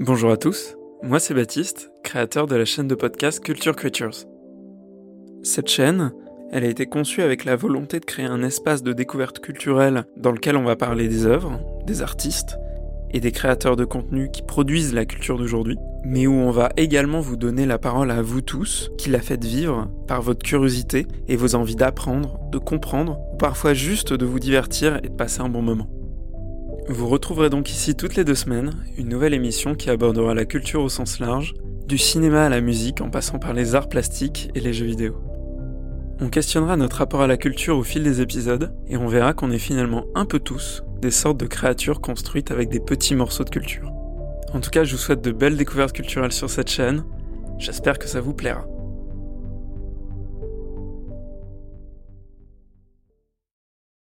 Bonjour à tous, moi c'est Baptiste, créateur de la chaîne de podcast Culture Creatures. Cette chaîne, elle a été conçue avec la volonté de créer un espace de découverte culturelle dans lequel on va parler des œuvres, des artistes et des créateurs de contenu qui produisent la culture d'aujourd'hui, mais où on va également vous donner la parole à vous tous qui la faites vivre par votre curiosité et vos envies d'apprendre, de comprendre, ou parfois juste de vous divertir et de passer un bon moment. Vous retrouverez donc ici toutes les deux semaines une nouvelle émission qui abordera la culture au sens large, du cinéma à la musique en passant par les arts plastiques et les jeux vidéo. On questionnera notre rapport à la culture au fil des épisodes et on verra qu'on est finalement un peu tous des sortes de créatures construites avec des petits morceaux de culture. En tout cas, je vous souhaite de belles découvertes culturelles sur cette chaîne. J'espère que ça vous plaira.